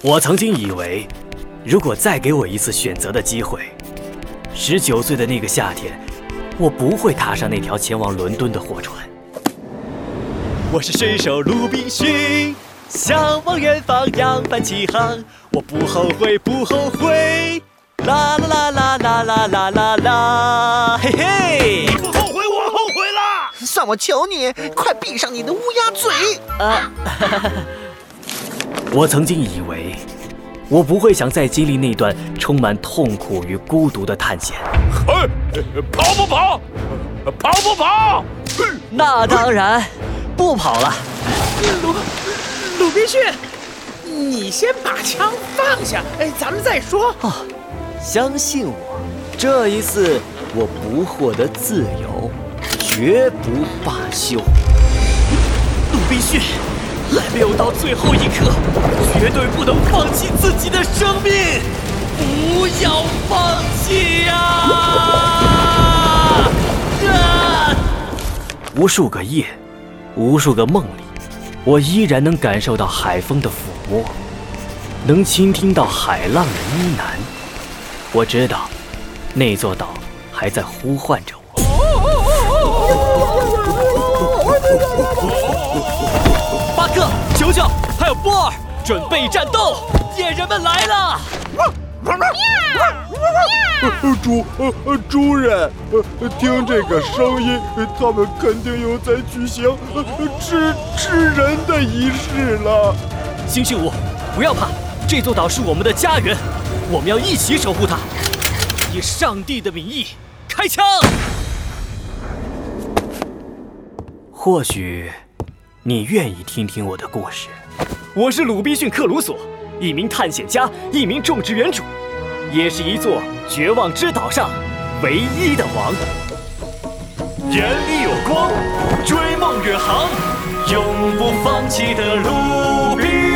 我曾经以为，如果再给我一次选择的机会，十九岁的那个夏天，我不会踏上那条前往伦敦的货船。我是水手鲁滨逊，向往远方，扬帆起航。我不后悔，不后悔。啦啦啦啦啦啦啦啦啦，嘿嘿！不后悔，我后悔啦！算我求你，快闭上你的乌鸦嘴！啊！我曾经以为，我不会想再经历那段充满痛苦与孤独的探险。嘿，跑不跑？跑不跑？那当然。不跑了，鲁鲁滨逊，你先把枪放下，哎，咱们再说。哦，相信我，这一次我不获得自由，绝不罢休。鲁滨逊，还没有到最后一刻，绝对不能放弃自己的生命，不要放弃呀！啊！无数个夜。无数个梦里，我依然能感受到海风的抚摸，能倾听到海浪的呢喃。我知道，那座岛还在呼唤着我。巴克、球球还有波尔，准备战斗！野人们来了！主呃呃主人，呃听这个声音，他们肯定又在举行吃吃人的仪式了。星星五，不要怕，这座岛是我们的家园，我们要一起守护它。以上帝的名义，开枪！或许你愿意听听我的故事。我是鲁滨逊·克鲁索，一名探险家，一名种植园主。也是一座绝望之岛上唯一的王。眼里有光，追梦远航，永不放弃的鲁滨。